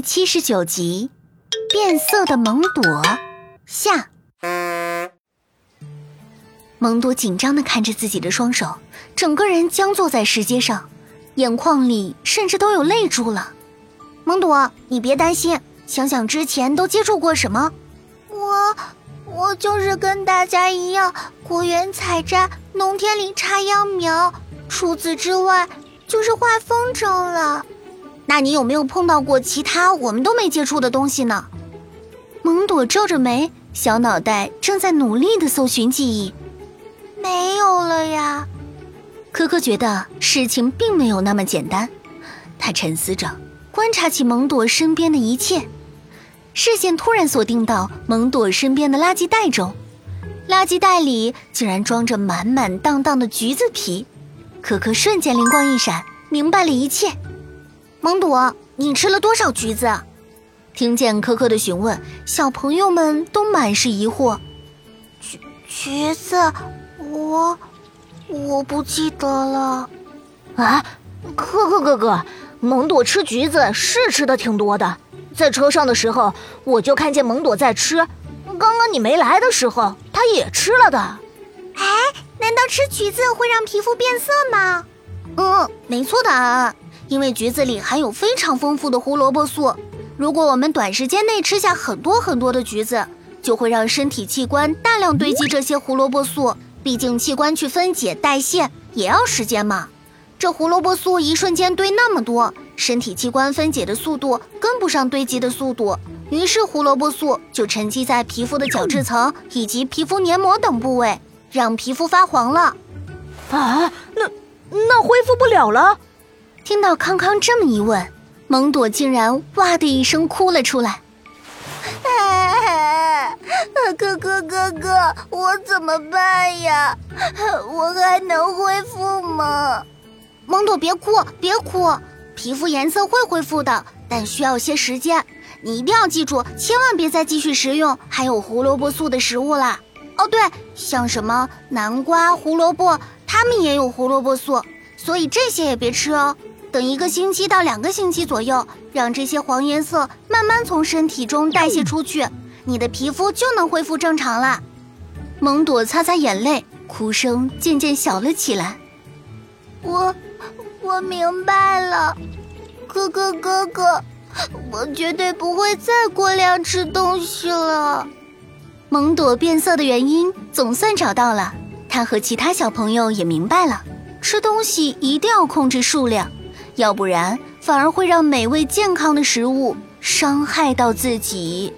七十九集，变色的蒙朵下。蒙朵紧张的看着自己的双手，整个人僵坐在石阶上，眼眶里甚至都有泪珠了。蒙朵，你别担心，想想之前都接触过什么。我，我就是跟大家一样，果园采摘，农田里插秧苗，除此之外，就是画风筝了。那你有没有碰到过其他我们都没接触的东西呢？蒙朵皱着眉，小脑袋正在努力的搜寻记忆。没有了呀。可可觉得事情并没有那么简单，他沉思着，观察起蒙朵身边的一切，视线突然锁定到蒙朵身边的垃圾袋中，垃圾袋里竟然装着满满当当的橘子皮。可可瞬间灵光一闪，明白了一切。蒙朵，你吃了多少橘子？听见可可的询问，小朋友们都满是疑惑。橘橘子。我我不记得了，啊，可可哥哥，蒙朵吃橘子是吃的挺多的，在车上的时候我就看见蒙朵在吃，刚刚你没来的时候他也吃了的。哎，难道吃橘子会让皮肤变色吗？嗯，没错的，因为橘子里含有非常丰富的胡萝卜素，如果我们短时间内吃下很多很多的橘子，就会让身体器官大量堆积这些胡萝卜素。毕竟器官去分解代谢也要时间嘛，这胡萝卜素一瞬间堆那么多，身体器官分解的速度跟不上堆积的速度，于是胡萝卜素就沉积在皮肤的角质层以及皮肤黏膜等部位，让皮肤发黄了。啊，那那恢复不了了？听到康康这么一问，蒙朵竟然哇的一声哭了出来。哥哥哥哥，我怎么办呀？我还能恢复吗？蒙朵，别哭，别哭，皮肤颜色会恢复的，但需要些时间。你一定要记住，千万别再继续食用含有胡萝卜素的食物啦。哦，对，像什么南瓜、胡萝卜，它们也有胡萝卜素，所以这些也别吃哦。等一个星期到两个星期左右，让这些黄颜色慢慢从身体中代谢出去。你的皮肤就能恢复正常了。蒙朵擦擦眼泪，哭声渐渐小了起来。我，我明白了，哥哥哥哥，我绝对不会再过量吃东西了。蒙朵变色的原因总算找到了，他和其他小朋友也明白了，吃东西一定要控制数量，要不然反而会让美味健康的食物伤害到自己。